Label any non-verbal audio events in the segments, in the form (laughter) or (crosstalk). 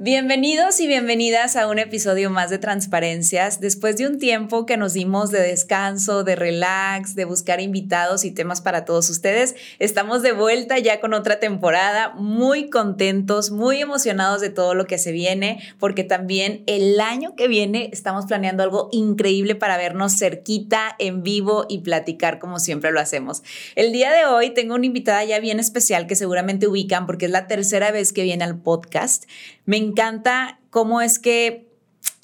Bienvenidos y bienvenidas a un episodio más de Transparencias. Después de un tiempo que nos dimos de descanso, de relax, de buscar invitados y temas para todos ustedes, estamos de vuelta ya con otra temporada, muy contentos, muy emocionados de todo lo que se viene, porque también el año que viene estamos planeando algo increíble para vernos cerquita, en vivo y platicar como siempre lo hacemos. El día de hoy tengo una invitada ya bien especial que seguramente ubican porque es la tercera vez que viene al podcast. Me encanta cómo es que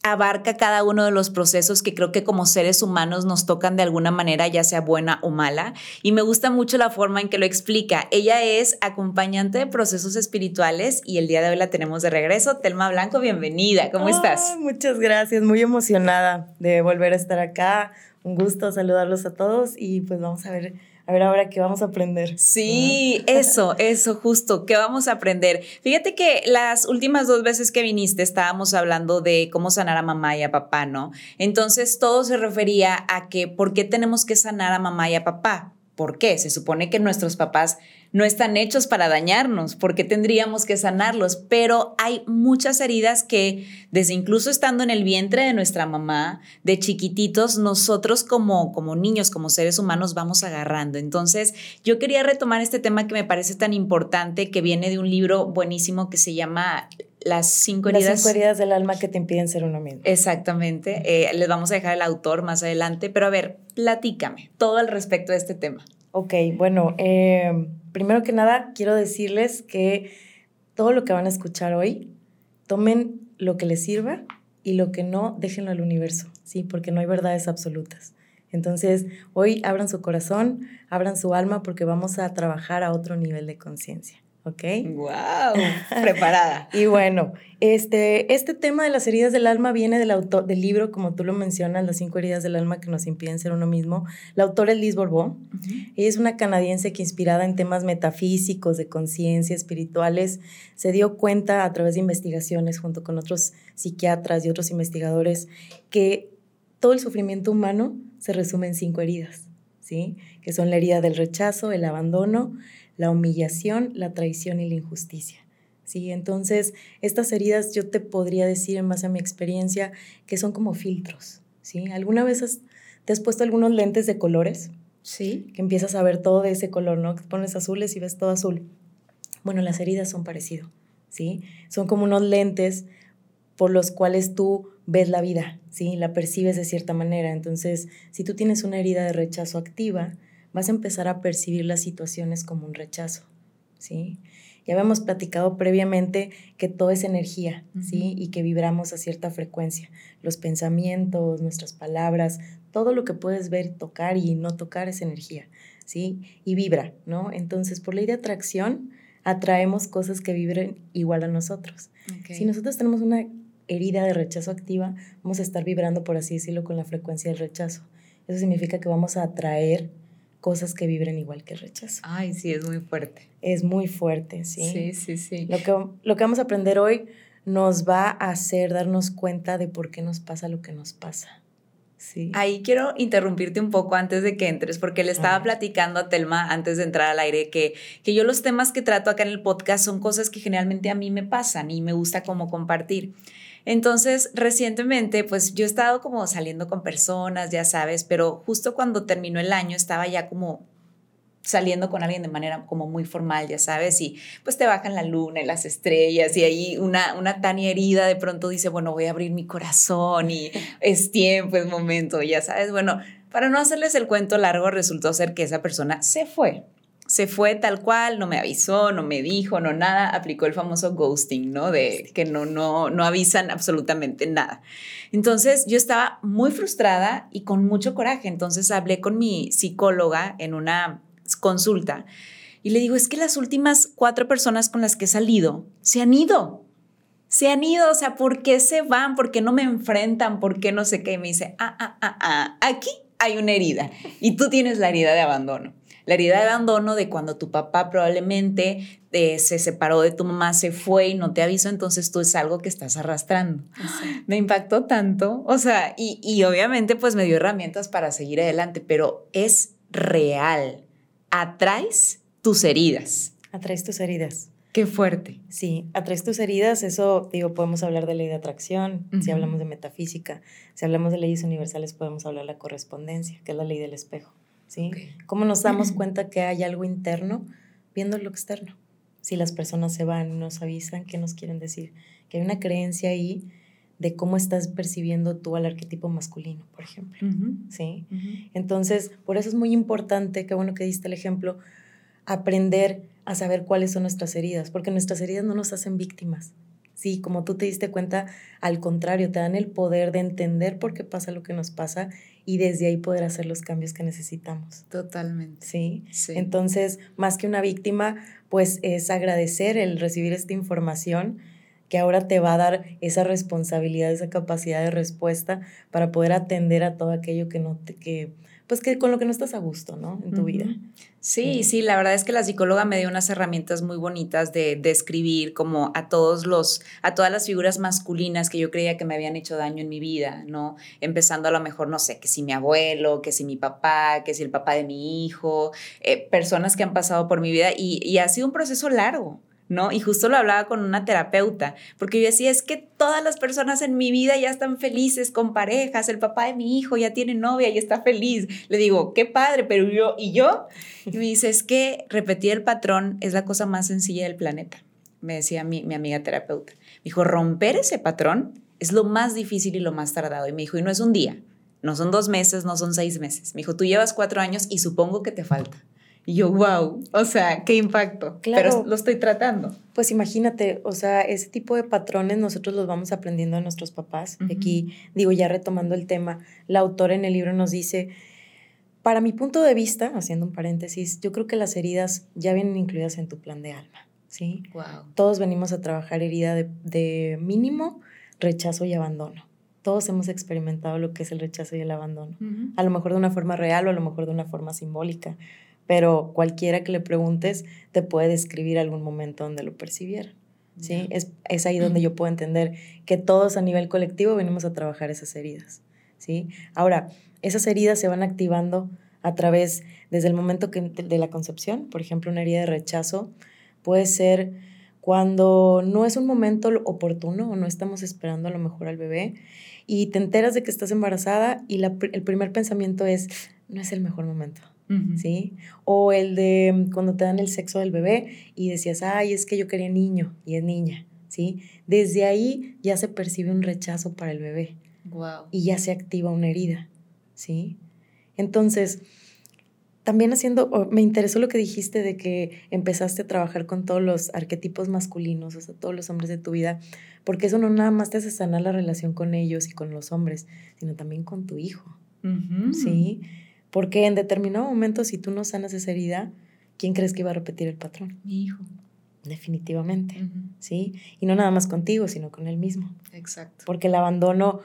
abarca cada uno de los procesos que creo que como seres humanos nos tocan de alguna manera, ya sea buena o mala. Y me gusta mucho la forma en que lo explica. Ella es acompañante de procesos espirituales y el día de hoy la tenemos de regreso. Telma Blanco, bienvenida. ¿Cómo estás? Muchas gracias, muy emocionada de volver a estar acá. Un gusto saludarlos a todos y pues vamos a ver a ver ahora qué vamos a aprender. Sí, (laughs) eso, eso, justo, qué vamos a aprender. Fíjate que las últimas dos veces que viniste estábamos hablando de cómo sanar a mamá y a papá, ¿no? Entonces todo se refería a que, ¿por qué tenemos que sanar a mamá y a papá? ¿Por qué? Se supone que nuestros papás no están hechos para dañarnos, porque tendríamos que sanarlos, pero hay muchas heridas que desde incluso estando en el vientre de nuestra mamá, de chiquititos, nosotros como, como niños, como seres humanos vamos agarrando. Entonces, yo quería retomar este tema que me parece tan importante, que viene de un libro buenísimo que se llama las cinco heridas. Las cinco heridas del alma que te impiden ser uno mismo. Exactamente. Eh, les vamos a dejar el autor más adelante, pero a ver, platícame todo al respecto de este tema. Ok, bueno, eh, primero que nada quiero decirles que todo lo que van a escuchar hoy, tomen lo que les sirva y lo que no, déjenlo al universo, ¿sí? Porque no hay verdades absolutas. Entonces, hoy abran su corazón, abran su alma porque vamos a trabajar a otro nivel de conciencia. ¿Ok? ¡Wow! Preparada. (laughs) y bueno, este, este tema de las heridas del alma viene del autor del libro, como tú lo mencionas, Las cinco heridas del alma que nos impiden ser uno mismo. La autora es Liz Borbón. Ella es una canadiense que inspirada en temas metafísicos, de conciencia, espirituales, se dio cuenta a través de investigaciones junto con otros psiquiatras y otros investigadores que todo el sufrimiento humano se resume en cinco heridas, ¿sí? Que son la herida del rechazo, el abandono, la humillación, la traición y la injusticia. ¿sí? Entonces, estas heridas yo te podría decir en base a mi experiencia que son como filtros. ¿sí? ¿Alguna vez te has puesto algunos lentes de colores? Sí. Que empiezas a ver todo de ese color, ¿no? Pones azules y ves todo azul. Bueno, las heridas son parecido, ¿sí? Son como unos lentes por los cuales tú ves la vida, ¿sí? La percibes de cierta manera. Entonces, si tú tienes una herida de rechazo activa, vas a empezar a percibir las situaciones como un rechazo, ¿sí? Ya habíamos platicado previamente que todo es energía, ¿sí? Y que vibramos a cierta frecuencia. Los pensamientos, nuestras palabras, todo lo que puedes ver, tocar y no tocar es energía, ¿sí? Y vibra, ¿no? Entonces, por ley de atracción, atraemos cosas que vibren igual a nosotros. Si nosotros tenemos una herida de rechazo activa, vamos a estar vibrando, por así decirlo, con la frecuencia del rechazo. Eso significa que vamos a atraer cosas que vibren igual que el rechazo. Ay, sí, es muy fuerte. Es muy fuerte, sí. Sí, sí, sí. Lo que, lo que vamos a aprender hoy nos va a hacer darnos cuenta de por qué nos pasa lo que nos pasa. Sí. Ahí quiero interrumpirte un poco antes de que entres, porque le estaba platicando a Telma antes de entrar al aire que, que yo los temas que trato acá en el podcast son cosas que generalmente a mí me pasan y me gusta como compartir. Entonces, recientemente, pues yo he estado como saliendo con personas, ya sabes, pero justo cuando terminó el año estaba ya como saliendo con alguien de manera como muy formal, ya sabes, y pues te bajan la luna y las estrellas y ahí una, una Tania herida de pronto dice, bueno, voy a abrir mi corazón y (laughs) es tiempo, es momento, ya sabes, bueno, para no hacerles el cuento largo, resultó ser que esa persona se fue se fue tal cual, no me avisó, no me dijo, no nada, aplicó el famoso ghosting, ¿no? De que no, no, no avisan absolutamente nada. Entonces yo estaba muy frustrada y con mucho coraje. Entonces hablé con mi psicóloga en una consulta y le digo, es que las últimas cuatro personas con las que he salido se han ido se han ido, o sea, ¿por qué se van? ¿Por qué no me enfrentan? ¿Por qué no sé qué? Y me dice, ah, ah, ah, ah, aquí hay una herida y tú tienes la herida de abandono. La herida de abandono de cuando tu papá probablemente eh, se separó de tu mamá, se fue y no te avisó, entonces tú es algo que estás arrastrando. Me impactó tanto, o sea, y, y obviamente pues me dio herramientas para seguir adelante, pero es real. Atraes tus heridas. Atraes tus heridas. Qué fuerte. Sí, atraes tus heridas, eso, digo, podemos hablar de ley de atracción, si hablamos de metafísica, si hablamos de leyes universales, podemos hablar de la correspondencia, que es la ley del espejo, ¿sí? ¿Cómo nos damos (clears throat) cuenta que hay algo interno viendo lo externo? Si las personas se van y nos avisan, ¿qué nos quieren decir? Que hay una creencia ahí de cómo estás percibiendo tú al arquetipo masculino, por ejemplo, ¿sí? Entonces, por eso es muy importante, qué bueno que diste el ejemplo, aprender a saber cuáles son nuestras heridas, porque nuestras heridas no nos hacen víctimas. Sí, como tú te diste cuenta, al contrario, te dan el poder de entender por qué pasa lo que nos pasa y desde ahí poder hacer los cambios que necesitamos. Totalmente. Sí. sí. Entonces, más que una víctima, pues es agradecer el recibir esta información que ahora te va a dar esa responsabilidad, esa capacidad de respuesta para poder atender a todo aquello que no te, que, pues que con lo que no estás a gusto, ¿no? En tu vida. Sí, sí, la verdad es que la psicóloga me dio unas herramientas muy bonitas de describir como a todos los, a todas las figuras masculinas que yo creía que me habían hecho daño en mi vida, ¿no? Empezando a lo mejor, no sé, que si mi abuelo, que si mi papá, que si el papá de mi hijo, eh, personas que han pasado por mi vida y, y ha sido un proceso largo. Y justo lo hablaba con una terapeuta, porque yo decía, es que todas las personas en mi vida ya están felices con parejas, el papá de mi hijo ya tiene novia y está feliz. Le digo, qué padre, pero yo, ¿y yo? Y me dice, es que repetir el patrón es la cosa más sencilla del planeta, me decía mi, mi amiga terapeuta. Me dijo, romper ese patrón es lo más difícil y lo más tardado. Y me dijo, y no es un día, no son dos meses, no son seis meses. Me dijo, tú llevas cuatro años y supongo que te falta. Y yo, wow, o sea, qué impacto. Claro. Pero lo estoy tratando. Pues imagínate, o sea, ese tipo de patrones nosotros los vamos aprendiendo de nuestros papás. Aquí, digo, ya retomando el tema, la autora en el libro nos dice, para mi punto de vista, haciendo un paréntesis, yo creo que las heridas ya vienen incluidas en tu plan de alma, ¿sí? Wow. Todos venimos a trabajar herida de, de mínimo, rechazo y abandono todos hemos experimentado lo que es el rechazo y el abandono. A lo mejor de una forma real o a lo mejor de una forma simbólica pero cualquiera que le preguntes te puede describir algún momento donde lo percibieron. ¿sí? Es, es, ahí donde yo puedo entender que todos a nivel colectivo venimos a trabajar esas heridas. ¿sí? Ahora, esas heridas se van activando a través, desde el momento que, de la concepción, por ejemplo, una herida de rechazo puede ser cuando no es un momento oportuno o no estamos esperando a lo mejor al bebé y te enteras de que estás embarazada y la, el primer pensamiento es, no es el mejor momento ¿sí? O el de cuando te dan el sexo del bebé y decías, ay, es que yo quería niño y es niña, ¿sí? Desde ahí ya se percibe un rechazo para el bebé. Wow. Y ya se activa una herida, ¿sí? Entonces, también haciendo, me interesó lo que dijiste de que empezaste a trabajar con todos los arquetipos masculinos, o sea, todos los hombres de tu vida, porque eso no nada más te hace sanar la relación con ellos y con los hombres, sino también con tu hijo, ¿sí? Porque en determinado momento, si tú no sanas esa herida, ¿quién crees que iba a repetir el patrón? Mi hijo. Definitivamente, ¿sí? Y no nada más contigo, sino con él mismo. Exacto. Porque el abandono,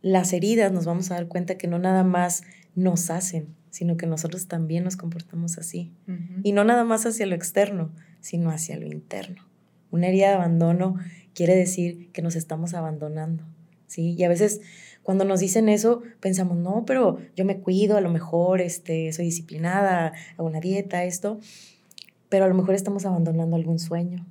las heridas, nos vamos a dar cuenta que no nada más nos hacen, sino que nosotros también nos comportamos así. Y no nada más hacia lo externo, sino hacia lo interno. Una herida de abandono quiere decir que nos estamos abandonando, ¿sí? Y a veces cuando nos dicen eso, pensamos, no, pero yo me cuido, a lo mejor este, soy disciplinada, hago una dieta, esto, pero a lo mejor estamos abandonando algún sueño,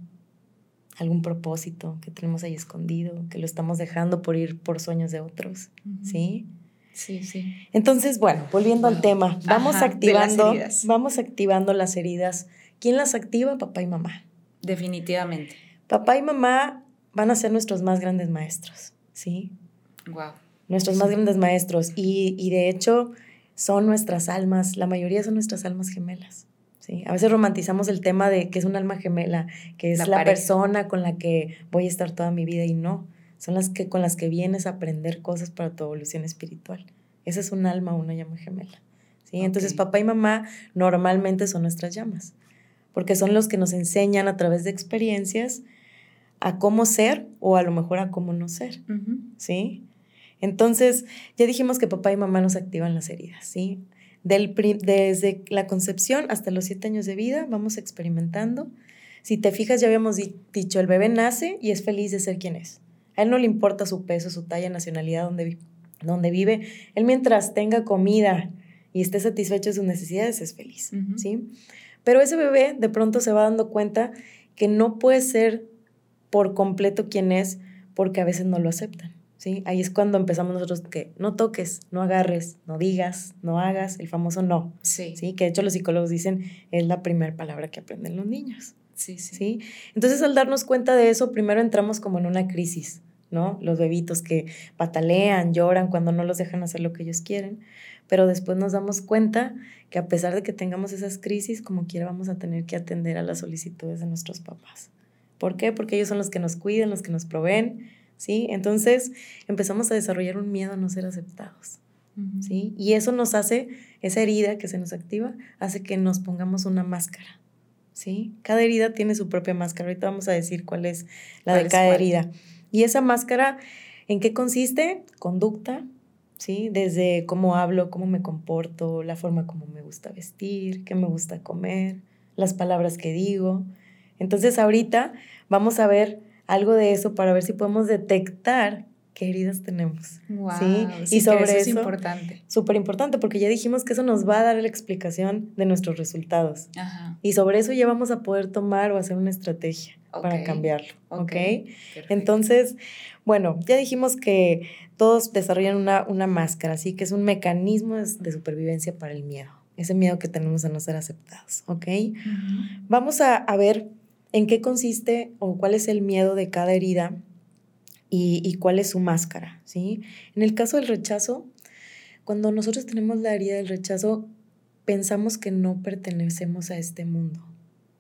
algún propósito que tenemos ahí escondido, que lo estamos dejando por ir por sueños de otros, ¿sí? Sí, sí. Entonces, bueno, volviendo al tema, vamos activando, vamos activando las heridas. ¿Quién las activa? Papá y mamá. Definitivamente. Papá y mamá van a ser nuestros más grandes maestros, ¿sí? Wow nuestros más grandes maestros. Y, y, de hecho, son nuestras almas, la mayoría son nuestras almas gemelas. ¿sí? A veces romantizamos el tema de que es un alma gemela, que es la, persona con la que voy a estar toda mi vida y no. Son las que con las que vienes a aprender cosas para tu evolución espiritual. Esa es un alma, una llama gemela. ¿sí? Entonces, papá y mamá normalmente son nuestras llamas, porque son los que nos enseñan a través de experiencias a cómo ser o a lo mejor a cómo no ser, ¿sí? Entonces, ya dijimos que papá y mamá nos activan las heridas, ¿sí? Del, desde la concepción hasta los siete años de vida vamos experimentando. Si te fijas, ya habíamos dicho, el bebé nace y es feliz de ser quien es. A él no le importa su peso, su talla, nacionalidad, donde, donde vive. Él mientras tenga comida y esté satisfecho de sus necesidades, es feliz, ¿sí? Pero ese bebé de pronto se va dando cuenta que no puede ser por completo quien es porque a veces no lo aceptan. ¿Sí? Ahí es cuando empezamos nosotros que no toques, no agarres, no digas, no hagas, el famoso no. Sí. ¿sí? Que de hecho los psicólogos dicen es la primera palabra que aprenden los niños. Sí, sí, sí. Entonces al darnos cuenta de eso, primero entramos como en una crisis, ¿no? Los bebitos que patalean, lloran cuando no los dejan hacer lo que ellos quieren, pero después nos damos cuenta que a pesar de que tengamos esas crisis, como quiera vamos a tener que atender a las solicitudes de nuestros papás. ¿Por qué? Porque ellos son los que nos cuidan, los que nos proveen, ¿sí? Entonces empezamos a desarrollar un miedo a no ser aceptados, ¿sí? Y eso nos hace, esa herida que se nos activa, hace que nos pongamos una máscara, ¿sí? Cada herida tiene su propia máscara. Ahorita vamos a decir cuál es la de cada herida. Y esa máscara, ¿en qué consiste? Conducta, ¿sí? Desde cómo hablo, cómo me comporto, la forma como me gusta vestir, qué me gusta comer, las palabras que digo. Entonces ahorita vamos a ver algo de eso para ver si podemos detectar qué heridas tenemos. ¿sí? y sobre eso, es importante. Súper importante, porque ya dijimos que eso nos va a dar la explicación de nuestros resultados. Y sobre eso ya vamos a poder tomar o hacer una estrategia para cambiarlo. ¿Ok? Entonces, bueno, ya dijimos que todos desarrollan una, una máscara, así que es un mecanismo de, supervivencia para el miedo, ese miedo que tenemos a no ser aceptados. ¿Ok? Vamos a, a ver en qué consiste o cuál es el miedo de cada herida y, cuál es su máscara, ¿sí? En el caso del rechazo, cuando nosotros tenemos la herida del rechazo, pensamos que no pertenecemos a este mundo,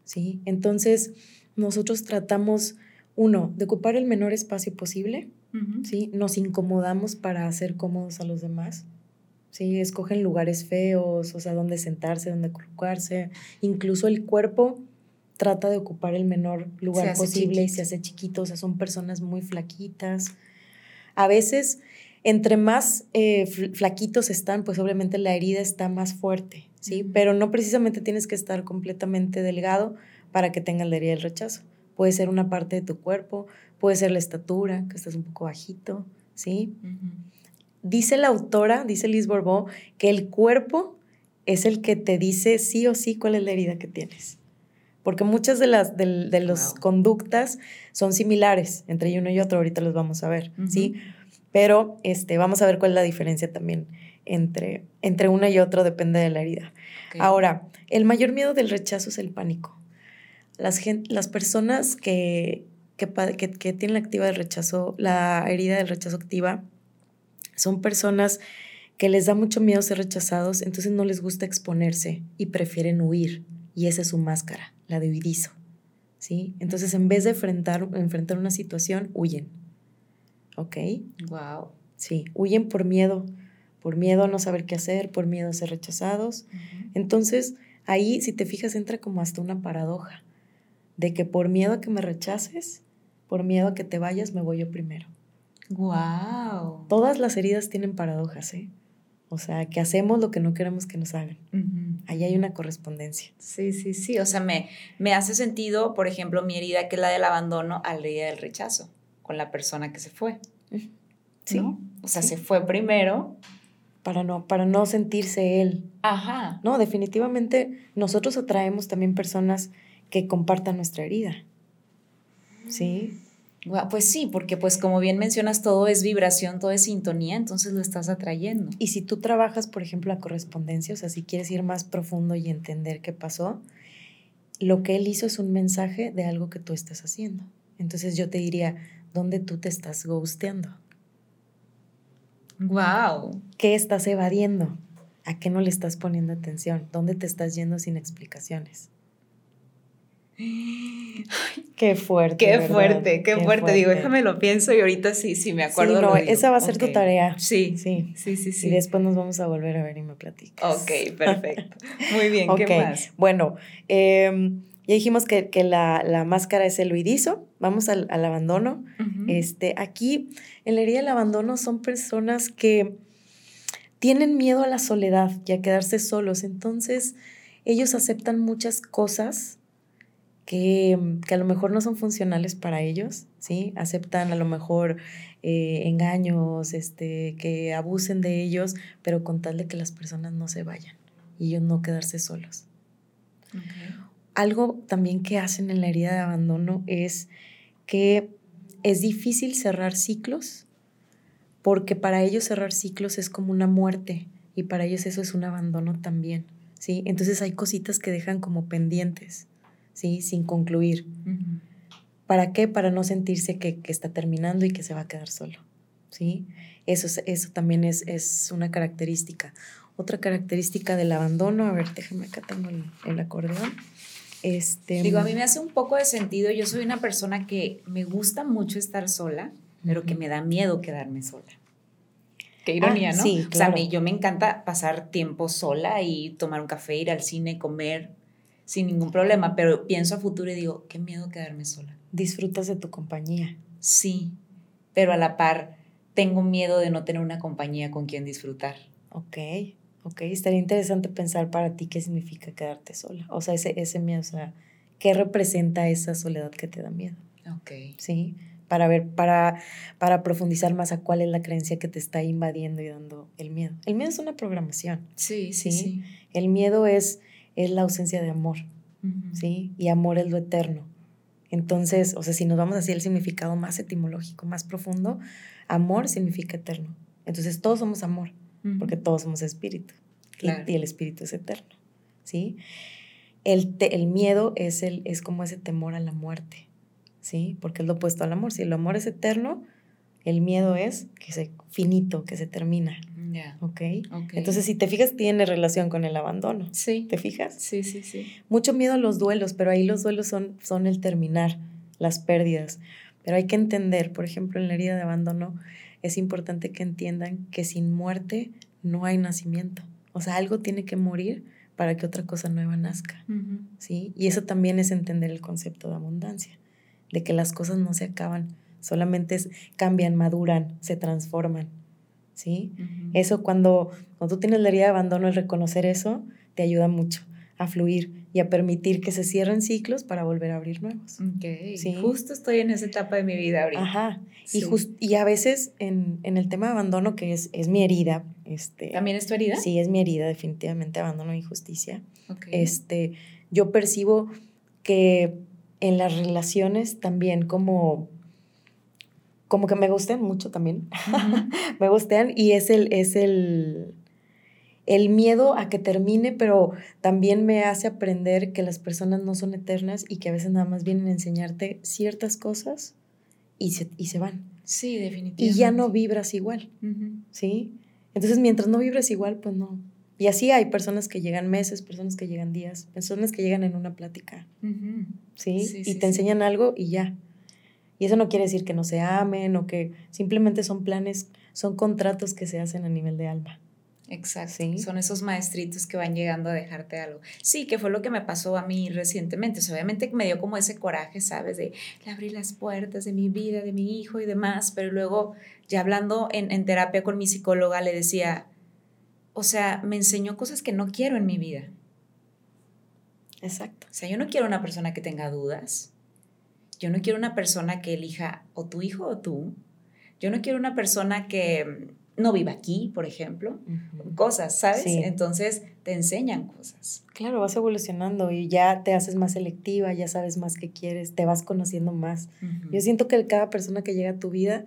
¿sí? Entonces, nosotros tratamos, uno, de ocupar el menor espacio posible, ¿sí? Nos incomodamos para hacer cómodos a los demás, ¿sí? Escogen lugares feos, o sea, dónde sentarse, dónde colocarse, incluso el cuerpo trata de ocupar el menor lugar posible y se hace chiquito, o sea, son personas muy flaquitas. A veces, entre más eh, flaquitos están, pues obviamente la herida está más fuerte, ¿sí? Pero no precisamente tienes que estar completamente delgado para que tengas la herida del rechazo. Puede ser una parte de tu cuerpo, puede ser la estatura, que estás un poco bajito, ¿sí? Dice la autora, dice Liz Borbó, que el cuerpo es el que te dice sí o sí cuál es la herida que tienes porque muchas de las de, los conductas son similares entre uno y otro, ahorita los vamos a ver, ¿sí? Pero este, vamos a ver cuál es la diferencia también entre, entre una y otro, depende de la herida. Ahora, el mayor miedo del rechazo es el pánico. Las, las personas que, que, que, que tienen la activa del rechazo, la herida del rechazo activa, son personas que les da mucho miedo ser rechazados, entonces no les gusta exponerse y prefieren huir. Y esa es su máscara la dividizo. ¿Sí? Entonces, en vez de enfrentar, enfrentar una situación, huyen. ¿Ok? Wow. Sí, huyen por miedo, por miedo a no saber qué hacer, por miedo a ser rechazados. Entonces, ahí, si te fijas, entra como hasta una paradoja de que por miedo a que me rechaces, por miedo a que te vayas, me voy yo primero. Wow. Todas las heridas tienen paradojas, ¿eh? O sea, que hacemos lo que no queremos que nos hagan. Ahí hay una correspondencia. Sí, sí, sí. O sea, me, me hace sentido, por ejemplo, mi herida, que es la del abandono, a la herida del rechazo, con la persona que se fue. Sí. O sea, se fue primero. Para no, para no sentirse él. Ajá. No, definitivamente nosotros atraemos también personas que compartan nuestra herida. Sí. Pues sí, porque pues como bien mencionas, todo es vibración, todo es sintonía, entonces lo estás atrayendo. Y si tú trabajas, por ejemplo, la correspondencia, o sea, si quieres ir más profundo y entender qué pasó, lo que él hizo es un mensaje de algo que tú estás haciendo. Entonces yo te diría, ¿dónde tú te estás ghosteando? Wow. ¿Qué estás evadiendo? ¿A qué no le estás poniendo atención? ¿Dónde te estás yendo sin explicaciones? Qué fuerte. Qué fuerte, qué, fuerte. Digo, déjame lo pienso y ahorita sí, sí me acuerdo. Sí, no, esa va a ser tu tarea. Sí. sí. Sí, sí, sí. Y después nos vamos a volver a ver y me platicas. Ok, perfecto. Muy bien, ¿qué (laughs) más? Bueno, em, Ya dijimos que, la, máscara es el huidizo. Vamos al, abandono. este, aquí, en la herida del abandono, son personas que tienen miedo a la soledad y a quedarse solos. Entonces, ellos aceptan muchas cosas que, a lo mejor no son funcionales para ellos, ¿sí? Aceptan a lo mejor eh, engaños, este, que abusen de ellos, pero con tal de que las personas no se vayan y ellos no quedarse solos. Algo también que hacen en la herida de abandono es que es difícil cerrar ciclos porque para ellos cerrar ciclos es como una muerte y para ellos eso es un abandono también, ¿sí? Entonces hay cositas que dejan como pendientes, ¿sí? Sin concluir. ¿Para qué? Para no sentirse que, está terminando y que se va a quedar solo, ¿sí? Eso, eso también es, es una característica. Otra característica del abandono, a ver, déjame acá tengo el, el acordeón este, Digo, a mí me hace un poco de sentido. Yo soy una persona que me gusta mucho estar sola, pero que me da miedo quedarme sola. Qué ah, ironía, ¿no? Sí, O sea, a mí yo me encanta pasar tiempo sola y tomar un café, ir al cine, comer sin ningún problema, pero pienso a futuro y digo, qué miedo quedarme sola. Disfrutas de tu compañía. Sí, pero a la par tengo miedo de no tener una compañía con quien disfrutar. Ok. Ok, estaría interesante pensar para ti qué significa quedarte sola. O sea, ese, ese miedo, o sea, ¿qué representa esa soledad que te da miedo? Ok. Sí, para ver, para, para profundizar más a cuál es la creencia que te está invadiendo y dando el miedo. El miedo es una programación. Sí, sí, sí. El miedo es, es la ausencia de amor, ¿sí? Y amor es lo eterno. Entonces, o sea, si nos vamos hacia el significado más etimológico, más profundo, amor significa eterno. Entonces, todos somos amor porque todos somos espíritu y, el espíritu es eterno, ¿sí? El, el miedo es, el, es como ese temor a la muerte, ¿sí? Porque es lo opuesto al amor. Si el amor es eterno, el miedo es que se finito, que se termina. Ya. ¿Okay? ¿ok? Entonces, si te fijas, tiene relación con el abandono. Sí. ¿Te fijas? Sí, sí, sí. Mucho miedo a los duelos, pero ahí los duelos son, son el terminar, las pérdidas. Pero hay que entender, por ejemplo, en la herida de abandono, es importante que entiendan que sin muerte no hay nacimiento. O sea, algo tiene que morir para que otra cosa nueva nazca. ¿sí? Y eso también es entender el concepto de abundancia, de que las cosas no se acaban, solamente cambian, maduran, se transforman. ¿Sí? Eso cuando, cuando tú tienes la herida de abandono, el reconocer eso, te ayuda mucho a fluir y a permitir que se cierren ciclos para volver a abrir nuevos. Okay. ¿Sí? Justo estoy en esa etapa de mi vida ahorita. Ajá. Y, y a veces en, en, el tema de abandono, que es, es mi herida. Este, ¿También es tu herida? Sí, es mi herida, definitivamente, abandono e injusticia. Okay. Este, yo percibo que en las relaciones también como como que me gustan mucho también. (laughs) me gustan y es el, es el, el miedo a que termine, pero también me hace aprender que las personas no son eternas y que a veces nada más vienen a enseñarte ciertas cosas y se, y se van. Sí, definitivamente. Y ya no vibras igual, ¿sí? Entonces, mientras no vibras igual, pues no. Y así hay personas que llegan meses, personas que llegan días, personas que llegan en una plática, ¿sí? Y te enseñan algo y ya. Y eso no quiere decir que no se amen o que simplemente son planes, son contratos que se hacen a nivel de alma. Exacto. Son esos maestritos que van llegando a dejarte algo. Sí, que fue lo que me pasó a mí recientemente. obviamente me dio como ese coraje, ¿sabes? De le abrí las puertas de mi vida, de mi hijo y demás. Pero luego, ya hablando en, en terapia con mi psicóloga, le decía, o sea, me enseñó cosas que no quiero en mi vida. Exacto. O sea, yo no quiero una persona que tenga dudas. Yo no quiero una persona que elija o tu hijo o tú. Yo no quiero una persona que no viva aquí, por ejemplo, cosas, ¿sabes? Entonces te enseñan cosas. Claro, vas evolucionando y ya te haces más selectiva, ya sabes más qué quieres, te vas conociendo más. Yo siento que cada persona que llega a tu vida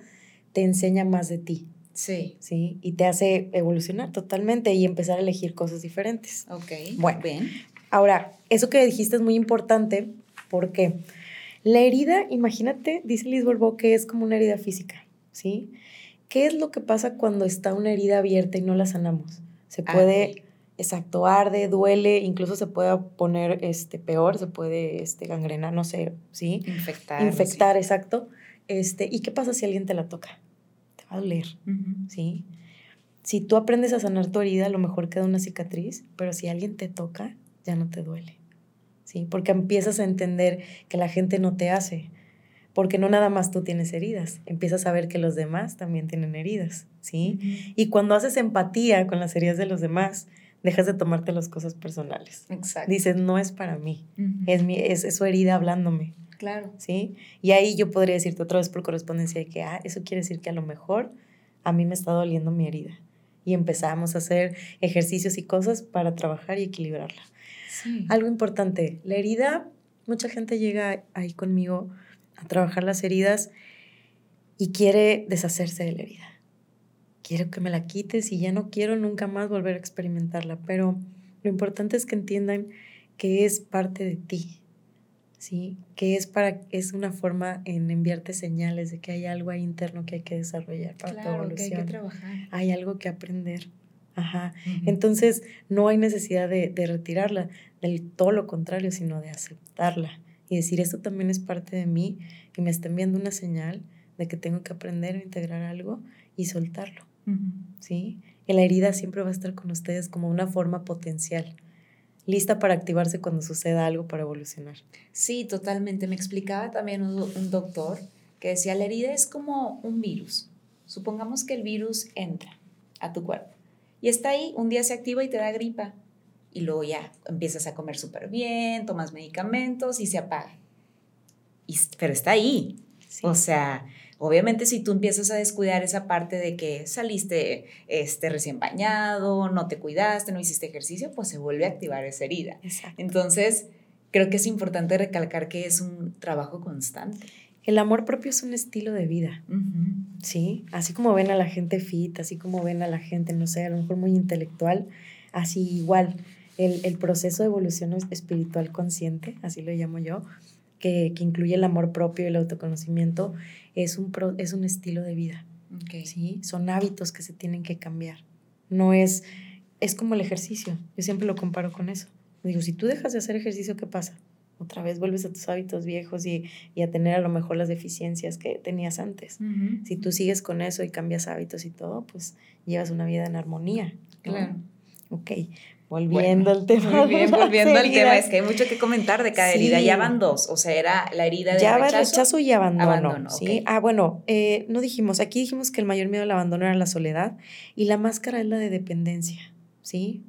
te enseña más de ti. Sí. Sí, y te hace evolucionar totalmente y empezar a elegir cosas diferentes. Ok. Bueno, bien. Ahora, eso que dijiste es muy importante porque la herida, imagínate, dice Liz Borbó, que es como una herida física, ¿sí? ¿Qué es lo que pasa cuando está una herida abierta y no la sanamos? Se puede, exacto, arde, duele, incluso se puede poner este, peor, se puede este, gangrenar, no sé, ¿sí? Infectar. Infectar, exacto. Este, ¿Y qué pasa si alguien te la toca? Te va a doler, ¿sí? Si tú aprendes a sanar tu herida, a lo mejor queda una cicatriz, pero si alguien te toca, ya no te duele. ¿Sí? Porque empiezas a entender que la gente no te hace, porque no nada más tú tienes heridas, empiezas a ver que los demás también tienen heridas, ¿sí? Y cuando haces empatía con las heridas de los demás, dejas de tomarte las cosas personales. Exacto. Dices, no es para mí, es, mi, es, es, su herida hablándome. Claro. ¿Sí? Y ahí yo podría decirte otra vez por correspondencia de que, ah, eso quiere decir que a lo mejor a mí me está doliendo mi herida. Y empezamos a hacer ejercicios y cosas para trabajar y equilibrarla. Sí. Algo importante, la herida, mucha gente llega ahí conmigo a trabajar las heridas y quiere deshacerse de la herida. Quiero que me la quites y ya no quiero nunca más volver a experimentarla, pero lo importante es que entiendan que es parte de ti, ¿sí? Que es, para, es una forma en enviarte señales de que hay algo ahí interno que hay que desarrollar para tu evolución. Que hay que trabajar. Hay algo que aprender. Ajá. Entonces, no hay necesidad de, de, retirarla, del todo lo contrario, sino de aceptarla y decir, esto también es parte de mí y me está enviando una señal de que tengo que aprender a integrar algo y soltarlo. ¿Sí? Y la herida siempre va a estar con ustedes como una forma potencial lista para activarse cuando suceda algo para evolucionar. Sí, totalmente. Me explicaba también un, doctor que decía, la herida es como un virus. Supongamos que el virus entra a tu cuerpo y está ahí, un día se activa y te da gripa. Y luego ya empiezas a comer súper bien, tomas medicamentos y se apaga. Y, pero está ahí. O sea, Obviamente si tú empiezas a descuidar esa parte de que saliste este, recién bañado, no te cuidaste, no hiciste ejercicio, pues se vuelve a activar esa herida. Entonces, creo que es importante recalcar que es un trabajo constante. El amor propio es un estilo de vida, ¿sí? Así como ven a la gente fit, así como ven a la gente, no sé, a lo mejor muy intelectual, así igual. El, el proceso de evolución espiritual consciente, así lo llamo yo, que, que, incluye el amor propio y el autoconocimiento, es un, es un estilo de vida. ¿sí? Son hábitos que se tienen que cambiar. No es, es como el ejercicio. Yo siempre lo comparo con eso. Digo, si tú dejas de hacer ejercicio, ¿qué pasa? Otra vez vuelves a tus hábitos viejos y, y a tener a lo mejor las deficiencias que tenías antes. Si tú sigues con eso y cambias hábitos y todo, pues llevas una vida en armonía. Claro. Ok, Volviendo al tema. Muy bien, volviendo al tema, es que hay mucho que comentar de cada herida. Ya van dos, o sea, era la herida de ya rechazo. rechazo y abandono. ¿sí? Ah, bueno, eh, no dijimos, aquí dijimos que el mayor miedo al abandono era la soledad y la máscara es la de dependencia, ¿sí?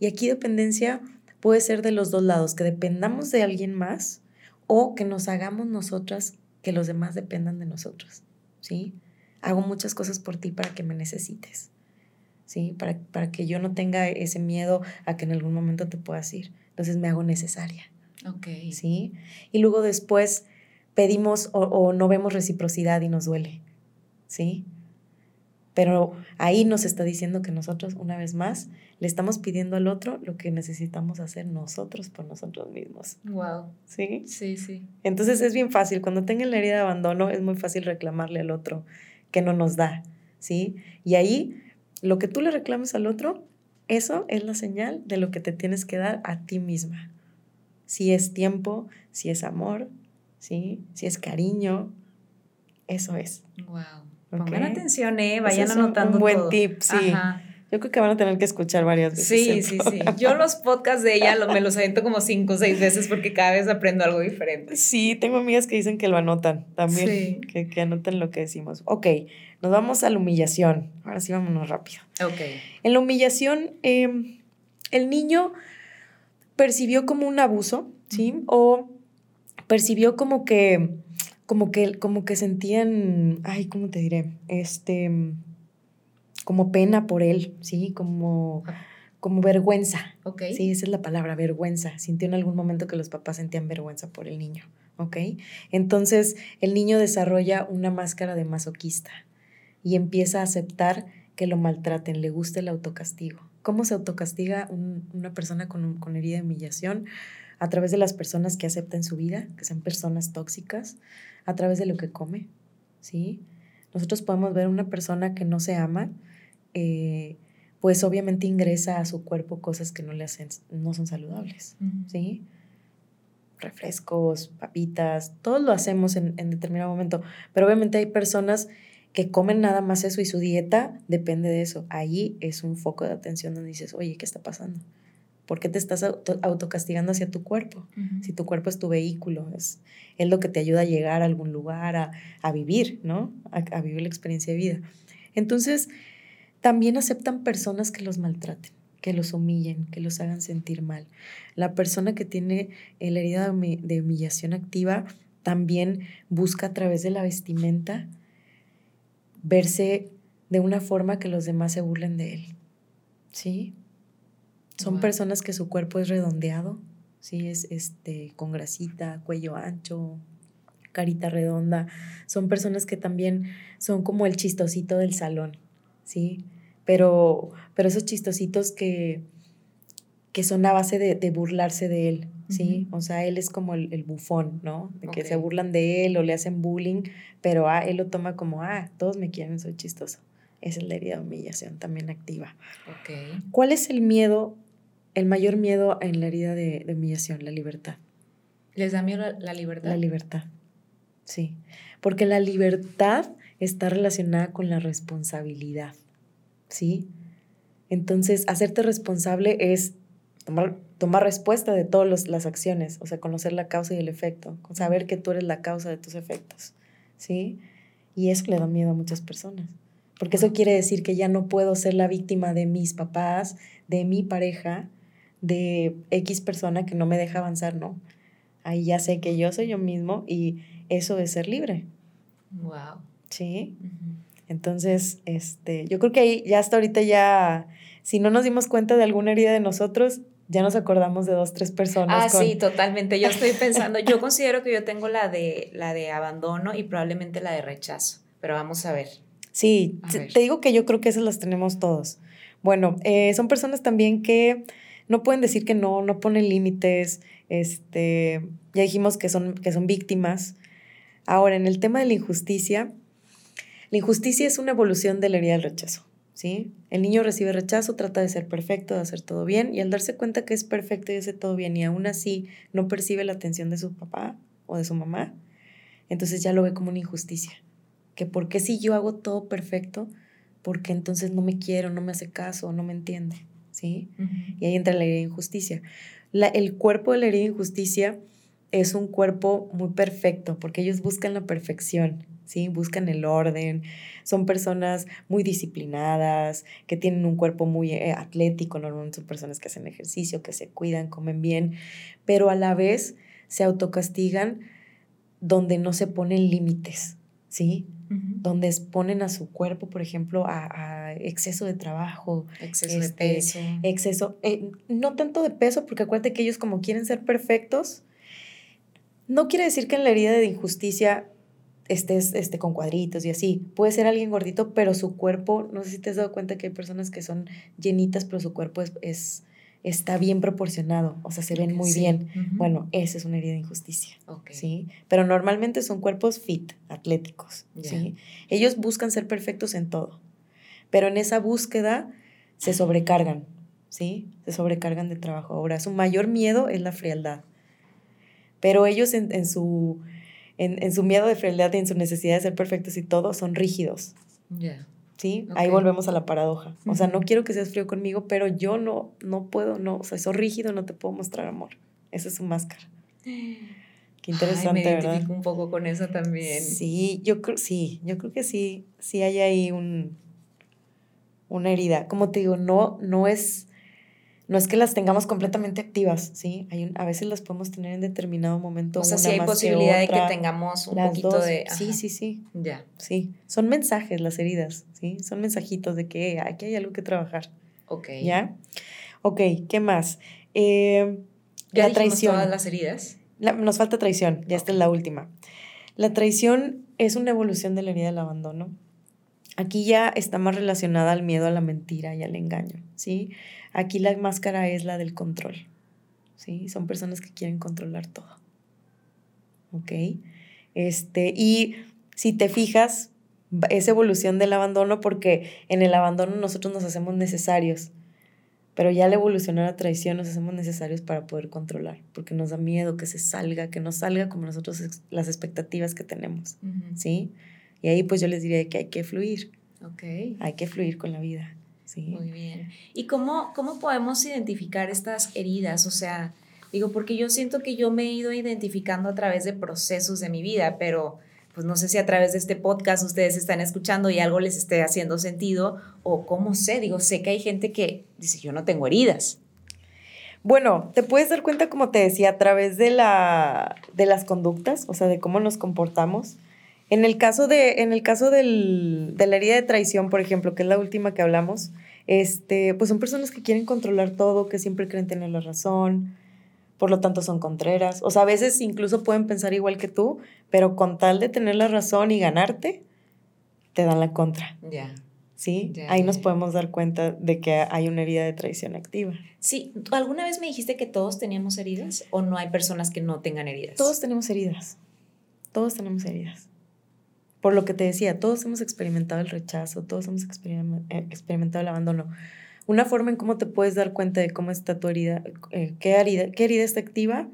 Y aquí dependencia puede ser de los dos lados, que dependamos de alguien más o que nos hagamos nosotras que los demás dependan de nosotros, ¿sí? Hago muchas cosas por ti para que me necesites. ¿sí? Para, para que yo no tenga ese miedo a que en algún momento te puedas ir. Entonces me hago necesaria. Ok. ¿Sí? Y luego después pedimos o, no vemos reciprocidad y nos duele. ¿Sí? Pero ahí nos está diciendo que nosotros, una vez más, le estamos pidiendo al otro lo que necesitamos hacer nosotros por nosotros mismos. Wow. ¿Sí? Sí, sí. Entonces es bien fácil. Cuando tengan la herida de abandono, es muy fácil reclamarle al otro que no nos da. ¿Sí? Y ahí lo que tú le reclames al otro, eso es la señal de lo que te tienes que dar a ti misma. Si es tiempo, si es amor, ¿sí? si es cariño, eso es. Wow. Pongan atención, ¿eh? Vayan anotando. Un buen tip, sí. Yo creo que van a tener que escuchar varias veces. Sí, sí, sí. Yo los podcasts de ella me los aviento como cinco o seis veces porque cada vez aprendo algo diferente. Sí, tengo amigas que dicen que lo anotan también, que, que anoten lo que decimos. Ok, nos vamos a la humillación. Ahora sí, vámonos rápido. Ok. En la humillación, em, el niño percibió como un abuso, ¿sí? O percibió como que, como que, como que sentían, ay, ¿cómo te diré? Este como pena por él, ¿sí? Como, como vergüenza. Ok. Sí, esa es la palabra, vergüenza. Sintió en algún momento que los papás sentían vergüenza por el niño, ¿ok? Entonces el niño desarrolla una máscara de masoquista y empieza a aceptar que lo maltraten, le gusta el autocastigo. ¿Cómo se autocastiga una persona con, con herida de humillación? A través de las personas que aceptan su vida, que son personas tóxicas, a través de lo que come, ¿sí? Nosotros podemos ver una persona que no se ama, eh, pues obviamente ingresa a su cuerpo cosas que no le hacen, no son saludables, ¿sí? Refrescos, papitas, todos lo hacemos en, en, determinado momento, pero obviamente hay personas que comen nada más eso y su dieta depende de eso. Ahí es un foco de atención donde dices, oye, ¿qué está pasando? ¿Por qué te estás autocastigando hacia tu cuerpo? Si tu cuerpo es tu vehículo, es, es lo que te ayuda a llegar a algún lugar, a, vivir, ¿no? A, vivir la experiencia de vida. Entonces, también aceptan personas que los maltraten, que los humillen, que los hagan sentir mal. La persona que tiene la herida de humillación activa también busca a través de la vestimenta verse de una forma que los demás se burlen de él. ¿Sí? Son personas que su cuerpo es redondeado, ¿sí? Es este, con grasita, cuello ancho, carita redonda. Son personas que también son como el chistosito del salón, ¿sí? Pero, pero esos chistositos que, que son a base de, burlarse de él, ¿sí? O sea, él es como el, bufón, ¿no? De que se burlan de él o le hacen bullying, pero ah, él lo toma como, ah, todos me quieren, soy chistoso. Esa es la herida de humillación también activa. Okay. ¿Cuál es el miedo el mayor miedo en la herida de, humillación, la libertad. ¿Les da miedo la, libertad? La libertad, sí. Porque la libertad está relacionada con la responsabilidad, ¿sí? Entonces, hacerte responsable es tomar, tomar respuesta de todas las acciones, o sea, conocer la causa y el efecto, saber que tú eres la causa de tus efectos, ¿sí? Y eso le da miedo a muchas personas, porque eso quiere decir que ya no puedo ser la víctima de mis papás, de mi pareja, de X persona que no me deja avanzar, no. Ahí ya sé que yo soy yo mismo y eso es ser libre. Wow. Sí. Entonces, este, yo creo que ahí ya hasta ahorita ya, si no nos dimos cuenta de alguna herida de nosotros, ya nos acordamos de dos, tres personas. Ah, sí, totalmente. Yo estoy pensando, yo (laughs) considero que yo tengo la de, la de abandono y probablemente la de rechazo, pero vamos a ver. Sí, te digo que yo creo que esas las tenemos todos. Bueno, eh, son personas también que no pueden decir que no, no ponen límites, este, ya dijimos que son, que son víctimas. Ahora, en el tema de la injusticia, la injusticia es una evolución de la herida del rechazo, ¿sí? El niño recibe rechazo, trata de ser perfecto, de hacer todo bien, y al darse cuenta que es perfecto y hace todo bien, y aún así no percibe la atención de su papá o de su mamá, entonces ya lo ve como una injusticia. Que por qué si yo hago todo perfecto, porque entonces no me quiero, no me hace caso, no me entiende. ¿Sí? Y ahí entra la herida de injusticia. el cuerpo de la herida de injusticia es un cuerpo muy perfecto, porque ellos buscan la perfección, ¿sí? Buscan el orden, son personas muy disciplinadas, que tienen un cuerpo muy eh, atlético, normalmente son personas que hacen ejercicio, que se cuidan, comen bien, pero a la vez se autocastigan donde no se ponen límites, ¿sí? donde exponen a su cuerpo, por ejemplo, a, exceso de trabajo. Exceso de este, peso. Exceso, eh, no tanto de peso, porque acuérdate que ellos como quieren ser perfectos, no quiere decir que en la herida de injusticia estés este, con cuadritos y así. Puede ser alguien gordito, pero su cuerpo, no sé si te has dado cuenta que hay personas que son llenitas, pero su cuerpo es está bien proporcionado, o sea, se ven muy bien. Bueno, esa es una herida de injusticia, ¿sí? Pero normalmente son cuerpos fit, atléticos, ¿sí? Ellos buscan ser perfectos en todo, pero en esa búsqueda se sobrecargan, ¿sí? Se sobrecargan de trabajo. Ahora, su mayor miedo es la frialdad, pero ellos en, su, en, su miedo de frialdad y en su necesidad de ser perfectos y todo, son rígidos. Ya. ¿Sí? Ahí volvemos a la paradoja. O sea, no quiero que seas frío conmigo, pero yo no, no puedo, no, o sea, soy rígido, no te puedo mostrar amor. Esa es su máscara. Qué interesante, Ay, me identifico un poco con eso también. Sí, yo creo, sí, yo creo que sí, sí hay ahí un, una herida. Como te digo, no, no es no es que las tengamos completamente activas, ¿sí? Hay a veces las podemos tener en determinado momento. O sea, sí hay posibilidad de que tengamos un poquito de... Sí, sí, sí. Ya. Sí. Son mensajes las heridas, ¿sí? Son mensajitos de que aquí hay algo que trabajar. Ok. ¿Ya? Ok, ¿qué más? Eh, ¿Ya la traición. todas las heridas? nos falta traición, ya esta es la última. La traición es una evolución de la herida del abandono. Aquí ya está más relacionada al miedo a la mentira y al engaño, ¿sí? Aquí la máscara es la del control. ¿sí? Son personas que quieren controlar todo. ¿Ok? Este, y si te fijas, es evolución del abandono porque en el abandono nosotros nos hacemos necesarios, pero ya al evolucionar a traición nos hacemos necesarios para poder controlar, porque nos da miedo que se salga, que no salga como nosotros las expectativas que tenemos, ¿sí? Y ahí pues yo les diría que hay que fluir. Okay. Hay que fluir con la vida. ¿Sí? Muy bien. ¿Y cómo, cómo podemos identificar estas heridas? O sea, digo, porque yo siento que yo me he ido identificando a través de procesos de mi vida, pero pues no sé si a través de este podcast ustedes están escuchando y algo les esté haciendo sentido o cómo sé, digo, sé que hay gente que dice, yo no tengo heridas. Bueno, te puedes dar cuenta, como te decía, a través de, la, de las conductas, o sea, de cómo nos comportamos. En el caso, de, en el caso del, de la herida de traición, por ejemplo, que es la última que hablamos, este, pues son personas que quieren controlar todo, que siempre creen tener la razón, por lo tanto son contreras. O sea, a veces incluso pueden pensar igual que tú, pero con tal de tener la razón y ganarte, te dan la contra. Ya. ¿Sí? Ahí nos podemos dar cuenta de que hay una herida de traición activa. Sí, ¿alguna vez me dijiste que todos teníamos heridas o no hay personas que no tengan heridas? Todos tenemos heridas. Todos tenemos heridas. Por lo que te decía, todos hemos experimentado el rechazo, todos hemos eh, experimentado el abandono una forma en cómo te puedes dar cuenta de cómo está tu herida, eh, qué, herida, qué herida está activa,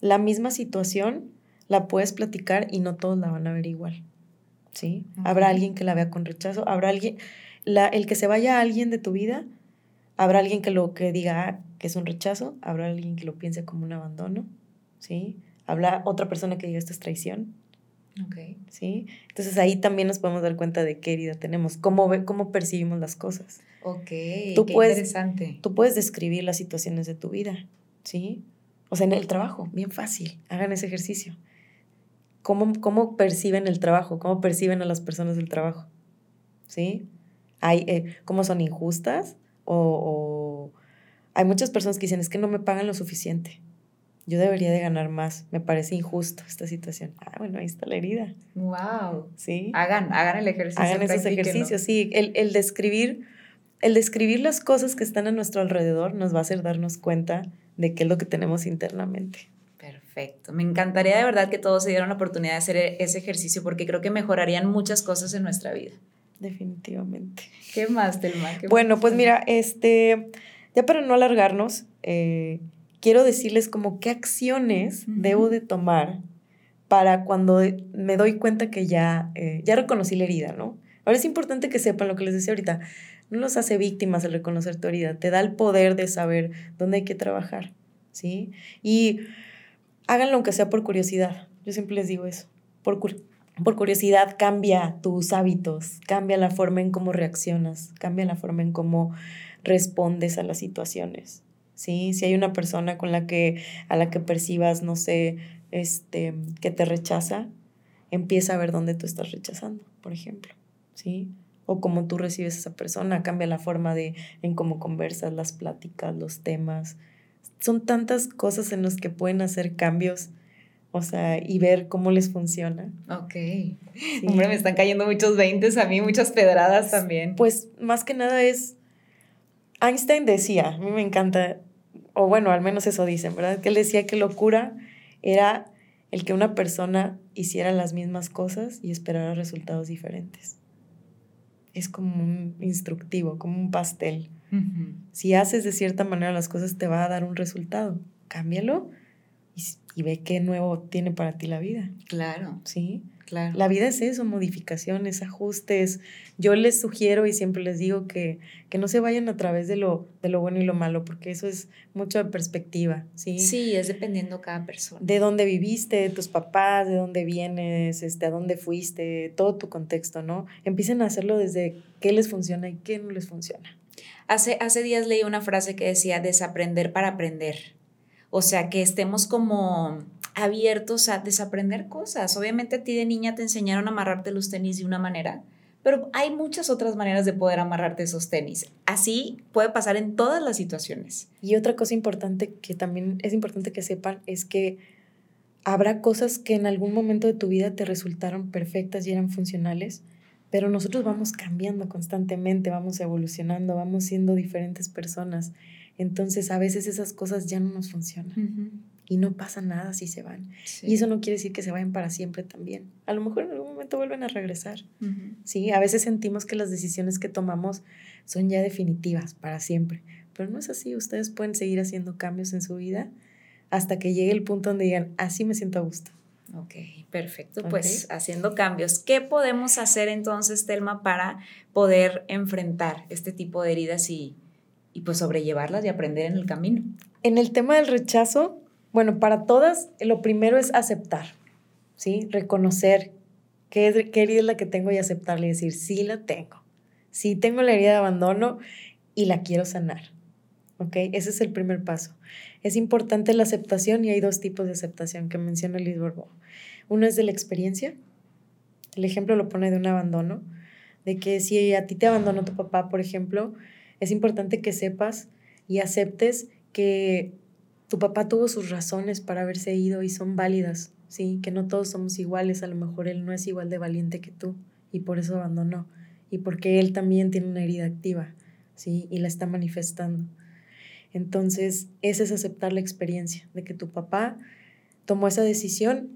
la misma situación la puedes platicar y no todos la van a ver igual. ¿Sí? Habrá alguien que la vea con rechazo, habrá alguien, la, el que se vaya a alguien de tu vida, habrá alguien que lo que diga ah, que es un rechazo, habrá alguien que lo piense como un abandono, ¿sí? Habrá otra persona que diga esto es traición, Okay. ¿Sí? Entonces ahí también nos podemos dar cuenta de qué herida tenemos, cómo, cómo percibimos las cosas. Ok, tú qué puedes, interesante. Tú puedes describir las situaciones de tu vida, ¿sí? O sea, en el trabajo, bien fácil, hagan ese ejercicio. ¿Cómo, cómo perciben el trabajo? ¿Cómo perciben a las personas del trabajo? ¿Sí? Hay, eh, ¿Cómo son injustas? O, o hay muchas personas que dicen, es que no me pagan lo suficiente yo debería de ganar más, me parece injusto esta situación. Ah, bueno, ahí está la herida. Wow. Sí. Hagan, hagan el ejercicio. Hagan esos ejercicios, sí. El, el, describir, el describir las cosas que están a nuestro alrededor nos va a hacer darnos cuenta de qué es lo que tenemos internamente. Perfecto. Me encantaría de verdad que todos se dieran la oportunidad de hacer ese ejercicio porque creo que mejorarían muchas cosas en nuestra vida. Definitivamente. ¿Qué más, Telma? bueno, pues mira, este, ya para no alargarnos, eh, quiero decirles como qué acciones debo de tomar para cuando me doy cuenta que ya, eh, ya reconocí la herida, ¿no? Ahora es importante que sepan lo que les decía ahorita, no nos hace víctimas el reconocer tu herida, te da el poder de saber dónde hay que trabajar, ¿sí? Y háganlo aunque sea por curiosidad, yo siempre les digo eso, por, por curiosidad cambia tus hábitos, cambia la forma en cómo reaccionas, cambia la forma en cómo respondes a las situaciones. ¿Sí? Si hay una persona con la que, a la que percibas, no sé, este, que te rechaza, empieza a ver dónde tú estás rechazando, por ejemplo, ¿sí? O cómo tú recibes a esa persona, cambia la forma de en cómo conversas, las pláticas, los temas. Son tantas cosas en las que pueden hacer cambios, o sea, y ver cómo les funciona. Ok. Hombre, me están cayendo muchos veintes a mí, muchas pedradas también. Pues más que nada es, Einstein decía, a mí me encanta, o bueno, al menos eso dicen, ¿verdad? Que él decía que locura era el que una persona hiciera las mismas cosas y esperara resultados diferentes. Es como un instructivo, como un pastel. Si haces de cierta manera las cosas, te va a dar un resultado. Cámbialo y, y ve qué nuevo tiene para ti la vida. Claro. Sí. La vida es eso, modificaciones, ajustes. Yo les sugiero y siempre les digo que, que no se vayan a través de lo, de lo bueno y lo malo, porque eso es mucho de perspectiva, ¿sí? Sí, es dependiendo cada persona. De dónde viviste, de tus papás, de dónde vienes, este, a dónde fuiste, todo tu contexto, ¿no? Empiecen a hacerlo desde qué les funciona y qué no les funciona. Hace, hace días leí una frase que decía desaprender para aprender. O sea, que estemos como abiertos a desaprender cosas. Obviamente a ti de niña te enseñaron a amarrarte los tenis de una manera, pero hay muchas otras maneras de poder amarrarte esos tenis. Así puede pasar en todas las situaciones. Y otra cosa importante que también es importante que sepan es que habrá cosas que en algún momento de tu vida te resultaron perfectas y eran funcionales, pero nosotros vamos cambiando constantemente, vamos evolucionando, vamos siendo diferentes personas. Entonces a veces esas cosas ya no nos funcionan y no pasa nada si se van. Y eso no quiere decir que se vayan para siempre también. A lo mejor en algún momento vuelven a regresar. Sí, a veces sentimos que las decisiones que tomamos son ya definitivas para siempre, pero no es así. Ustedes pueden seguir haciendo cambios en su vida hasta que llegue el punto donde digan, así me siento a gusto. Ok, perfecto. Pues haciendo cambios, ¿qué podemos hacer entonces, Telma, para poder enfrentar este tipo de heridas y, y pues sobrellevarlas y aprender en el camino? En el tema del rechazo, bueno, para todas, lo primero es aceptar, ¿sí? Reconocer qué, qué herida es la que tengo y aceptarla y decir, sí la tengo. Sí tengo la herida de abandono y la quiero sanar. ¿Ok? Ese es el primer paso. Es importante la aceptación y hay dos tipos de aceptación que menciona Liz Borbó. Uno es de la experiencia. El ejemplo lo pone de un abandono, de que si a ti te abandonó tu papá, por ejemplo, es importante que sepas y aceptes que tu papá tuvo sus razones para haberse ido y son válidas, ¿sí? Que no todos somos iguales, a lo mejor él no es igual de valiente que tú y por eso abandonó y porque él también tiene una herida activa, ¿sí? Y la está manifestando. Entonces, ese es aceptar la experiencia de que tu papá tomó esa decisión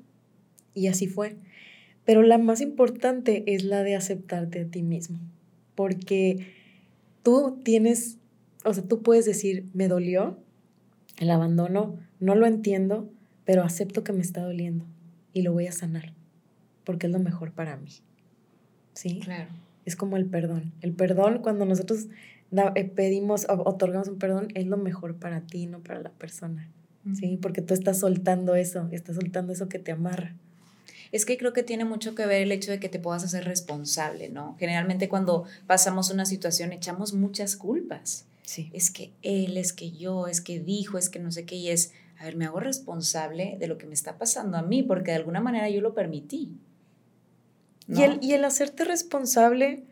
y así fue. Pero la más importante es la de aceptarte a ti mismo, porque tú tienes, o sea, tú puedes decir, me dolió el abandono, no lo entiendo, pero acepto que me está doliendo y lo voy a sanar, porque es lo mejor para mí. ¿Sí? Claro. Es como el perdón. El perdón, cuando nosotros eh, pedimos, otorgamos un perdón, es lo mejor para ti, no para la persona. ¿Sí? Porque tú estás soltando eso, estás soltando eso que te amarra. Es que creo que tiene mucho que ver el hecho de que te puedas hacer responsable, ¿no? Generalmente cuando pasamos una situación echamos muchas culpas. Sí. Es que él, es que yo, es que dijo, es que no sé qué, y es, a ver, me hago responsable de lo que me está pasando a mí, porque de alguna manera yo lo permití. Y, el, y el hacerte responsable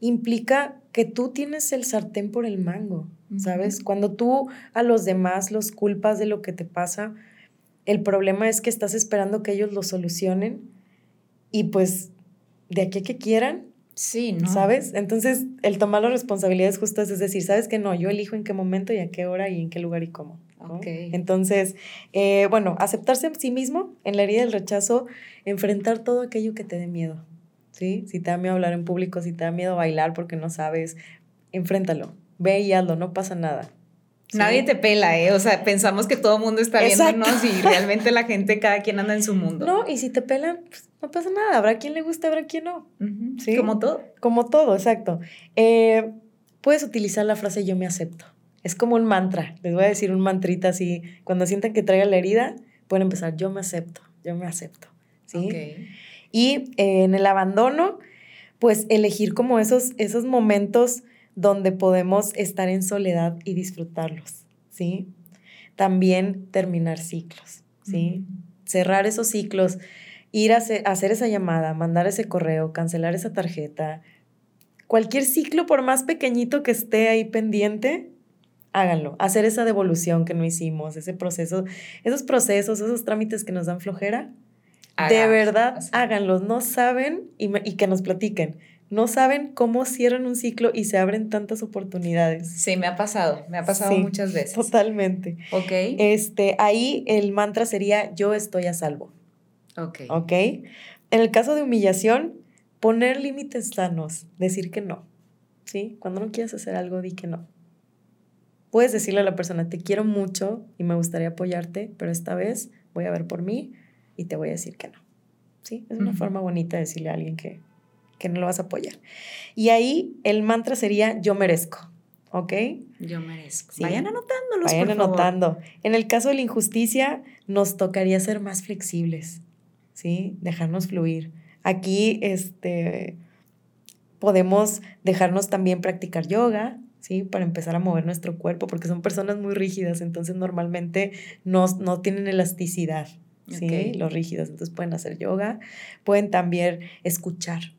implica que tú tienes el sartén por el mango, ¿sabes? Cuando tú a los demás los culpas de lo que te pasa, el problema es que estás esperando que ellos lo solucionen y pues de aquí a que quieran. Sí, ¿no? ¿Sabes? Entonces, el tomar las responsabilidades justas es decir, ¿sabes que no? Yo elijo en qué momento y a qué hora y en qué lugar y cómo. Entonces, eh, bueno, aceptarse a sí mismo en la herida del rechazo, enfrentar todo aquello que te dé miedo. ¿sí? Si te da miedo hablar en público, si te da miedo bailar porque no sabes, enfréntalo, ve y hazlo, no pasa nada. Nadie te pela, ¿eh? O sea, pensamos que todo el mundo está viéndonos y realmente la gente, cada quien anda en su mundo. No, y si te pelan, pues no pasa nada. Habrá quien le guste, habrá quien no. ¿Sí? Como todo. Como todo, exacto. Eh, puedes utilizar la frase yo me acepto. Es como un mantra. Les voy a decir un mantrita así. Cuando sientan que traiga la herida, pueden empezar yo me acepto, yo me acepto. ¿Sí? Okay. Y eh, en el abandono, pues elegir como esos, esos momentos donde podemos estar en soledad y disfrutarlos, ¿sí? También terminar ciclos, ¿sí? Cerrar esos ciclos, ir a hacer esa llamada, mandar ese correo, cancelar esa tarjeta. Cualquier ciclo, por más pequeñito que esté ahí pendiente, háganlo. Hacer esa devolución que no hicimos, ese proceso, esos procesos, esos trámites que nos dan flojera, de verdad, háganlos. No saben y, que nos platiquen. No saben cómo cierran un ciclo y se abren tantas oportunidades. Sí, me ha pasado, me ha pasado muchas veces. Totalmente. Ok. Este, ahí el mantra sería yo estoy a salvo. Ok. Ok. En el caso de humillación, poner límites sanos, decir que no. ¿Sí? Cuando no quieras hacer algo, di que no. Puedes decirle a la persona, te quiero mucho y me gustaría apoyarte, pero esta vez voy a ver por mí y te voy a decir que no. ¿Sí? Es una forma bonita de decirle a alguien que, que no lo vas a apoyar. Y ahí el mantra sería yo merezco. ¿Ok? Yo merezco. Vayan anotándolos. Vayan anotando. En el caso de la injusticia, nos tocaría ser más flexibles. ¿Sí? Dejarnos fluir. Aquí, este, podemos dejarnos también practicar yoga, ¿sí? Para empezar a mover nuestro cuerpo, porque son personas muy rígidas, entonces normalmente no, no tienen elasticidad, ¿sí? Los rígidos. Entonces pueden hacer yoga, pueden también escuchar,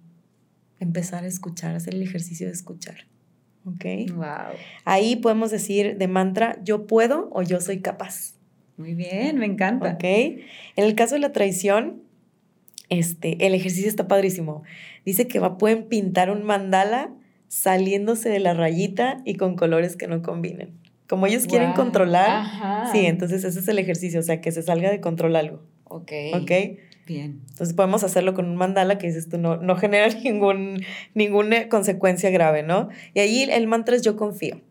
empezar a escuchar, hacer el ejercicio de escuchar. ¿Ok? Wow. Ahí podemos decir de mantra, yo puedo o yo soy capaz. Muy bien, me encanta. ¿Ok? En el caso de la traición, este, el ejercicio está padrísimo. Dice que va, pueden pintar un mandala saliéndose de la rayita y con colores que no combinen. Como ellos quieren controlar, sí, entonces ese es el ejercicio, o sea, que se salga de control algo. Ok. Ok. Bien. Entonces podemos hacerlo con un mandala que dices tú, no, no genera (laughs) ningún, ninguna consecuencia grave, ¿no? Y ahí el mantra es yo confío,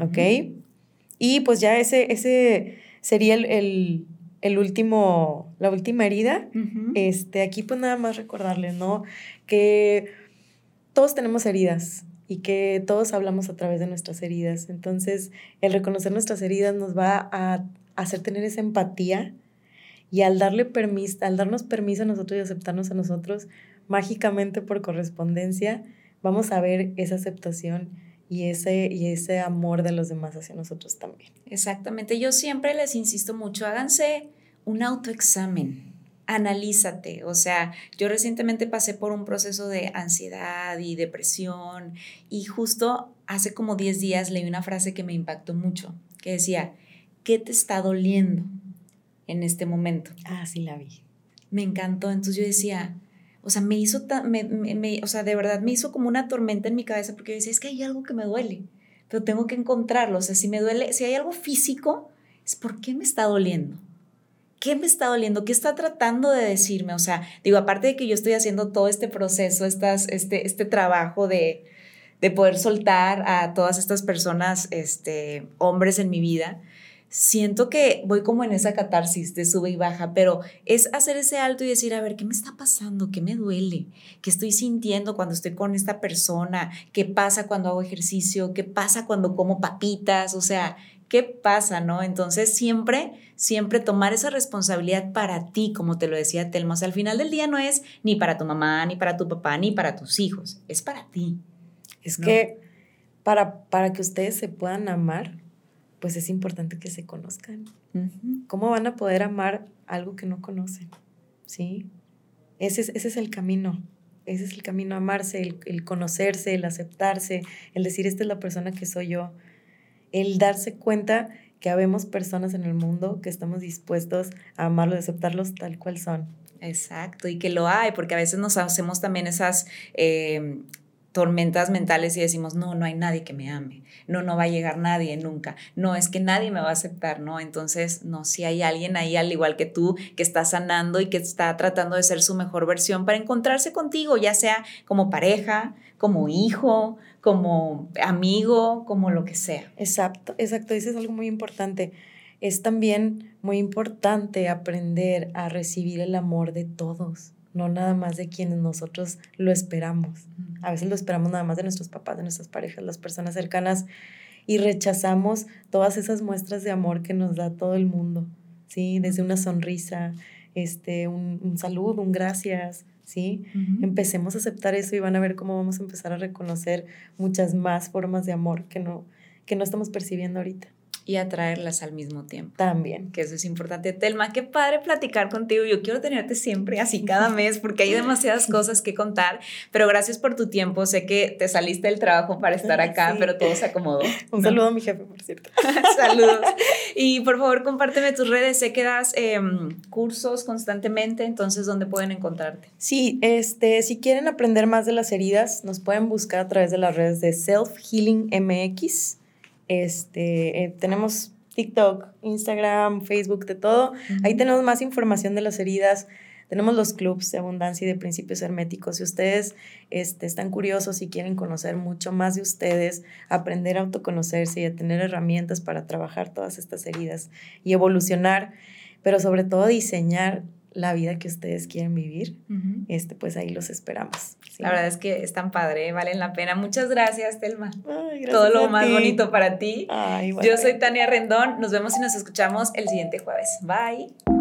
¿ok? Y pues ya ese, ese sería el, el último, la última herida, este, aquí pues nada más recordarles, ¿no? Que todos tenemos heridas y que todos hablamos a través de nuestras heridas. Entonces, el reconocer nuestras heridas nos va a hacer tener esa empatía y al darle permiso, al darnos permiso a nosotros y aceptarnos a nosotros, mágicamente por correspondencia, vamos a ver esa aceptación y ese, y ese amor de los demás hacia nosotros también. Exactamente. Yo siempre les insisto mucho, háganse un autoexamen, analízate. O sea, yo recientemente pasé por un proceso de ansiedad y depresión y justo hace como 10 días leí una frase que me impactó mucho, que decía, ¿qué te está doliendo en este momento? Ah, sí, la vi. Me encantó. Entonces yo decía, o sea, me hizo, me, o sea, de verdad me hizo como una tormenta en mi cabeza porque yo decía, es que hay algo que me duele, pero tengo que encontrarlo. O sea, si me duele, si hay algo físico, es por qué me está doliendo. ¿Qué me está doliendo? ¿Qué está tratando de decirme? O sea, digo, aparte de que yo estoy haciendo todo este proceso, estas, este, este trabajo de, de poder soltar a todas estas personas, este, hombres en mi vida, siento que voy como en esa catarsis de sube y baja, pero es hacer ese alto y decir, a ver, ¿qué me está pasando? ¿Qué me duele? ¿Qué estoy sintiendo cuando estoy con esta persona? ¿Qué pasa cuando hago ejercicio? ¿Qué pasa cuando como papitas? O sea, ¿qué pasa, no? Entonces, siempre, siempre tomar esa responsabilidad para ti, como te lo decía Telma. O sea, al final del día no es ni para tu mamá, ni para tu papá, ni para tus hijos, es para ti. Es que para, para que ustedes se puedan amar, pues es importante que se conozcan. ¿Cómo van a poder amar algo que no conocen? ¿Sí? Ese es, ese es el camino. Ese es el camino, amarse, el, el, conocerse, el aceptarse, el decir, esta es la persona que soy yo. El darse cuenta que habemos personas en el mundo que estamos dispuestos a amarlos, a aceptarlos tal cual son. Exacto, y que lo hay, porque a veces nos hacemos también esas... Eh, tormentas mentales y decimos, no, no hay nadie que me ame, no, no va a llegar nadie nunca, no, es que nadie me va a aceptar, ¿no? Entonces, no, si hay alguien ahí al igual que tú que está sanando y que está tratando de ser su mejor versión para encontrarse contigo, ya sea como pareja, como hijo, como amigo, como lo que sea. Exacto, exacto, dices algo muy importante. Es también muy importante aprender a recibir el amor de todos no nada más de quienes nosotros lo esperamos. A veces lo esperamos nada más de nuestros papás, de nuestras parejas, las personas cercanas, y rechazamos todas esas muestras de amor que nos da todo el mundo, ¿sí? Desde una sonrisa, este, un, saludo, un gracias, ¿sí? Empecemos a aceptar eso y van a ver cómo vamos a empezar a reconocer muchas más formas de amor que no, que no estamos percibiendo ahorita y atraerlas al mismo tiempo. También. Que eso es importante. Telma, qué padre platicar contigo. Yo quiero tenerte siempre así cada mes porque hay demasiadas (laughs) cosas que contar, pero gracias por tu tiempo. Sé que te saliste del trabajo para estar acá, pero todo se acomodó. (laughs) Un saludo a mi jefe, por cierto. (laughs) Saludos. Y por favor, compárteme tus redes. Sé que das em, cursos constantemente, entonces, ¿dónde pueden encontrarte? Sí, este, si quieren aprender más de las heridas, nos pueden buscar a través de las redes de Self Healing MX este, eh, tenemos TikTok, Instagram, Facebook, de todo. Ahí tenemos más información de las heridas. Tenemos los clubs de abundancia y de principios herméticos. Si ustedes este, están curiosos y quieren conocer mucho más de ustedes, aprender a autoconocerse y a tener herramientas para trabajar todas estas heridas y evolucionar, pero sobre todo diseñar la vida que ustedes quieren vivir, este, pues ahí los esperamos. La verdad es que es tan padre, valen la pena. Muchas gracias, Telma. Todo lo más bonito para ti. Yo soy Tania Rendón. Nos vemos y nos escuchamos el siguiente jueves. Bye.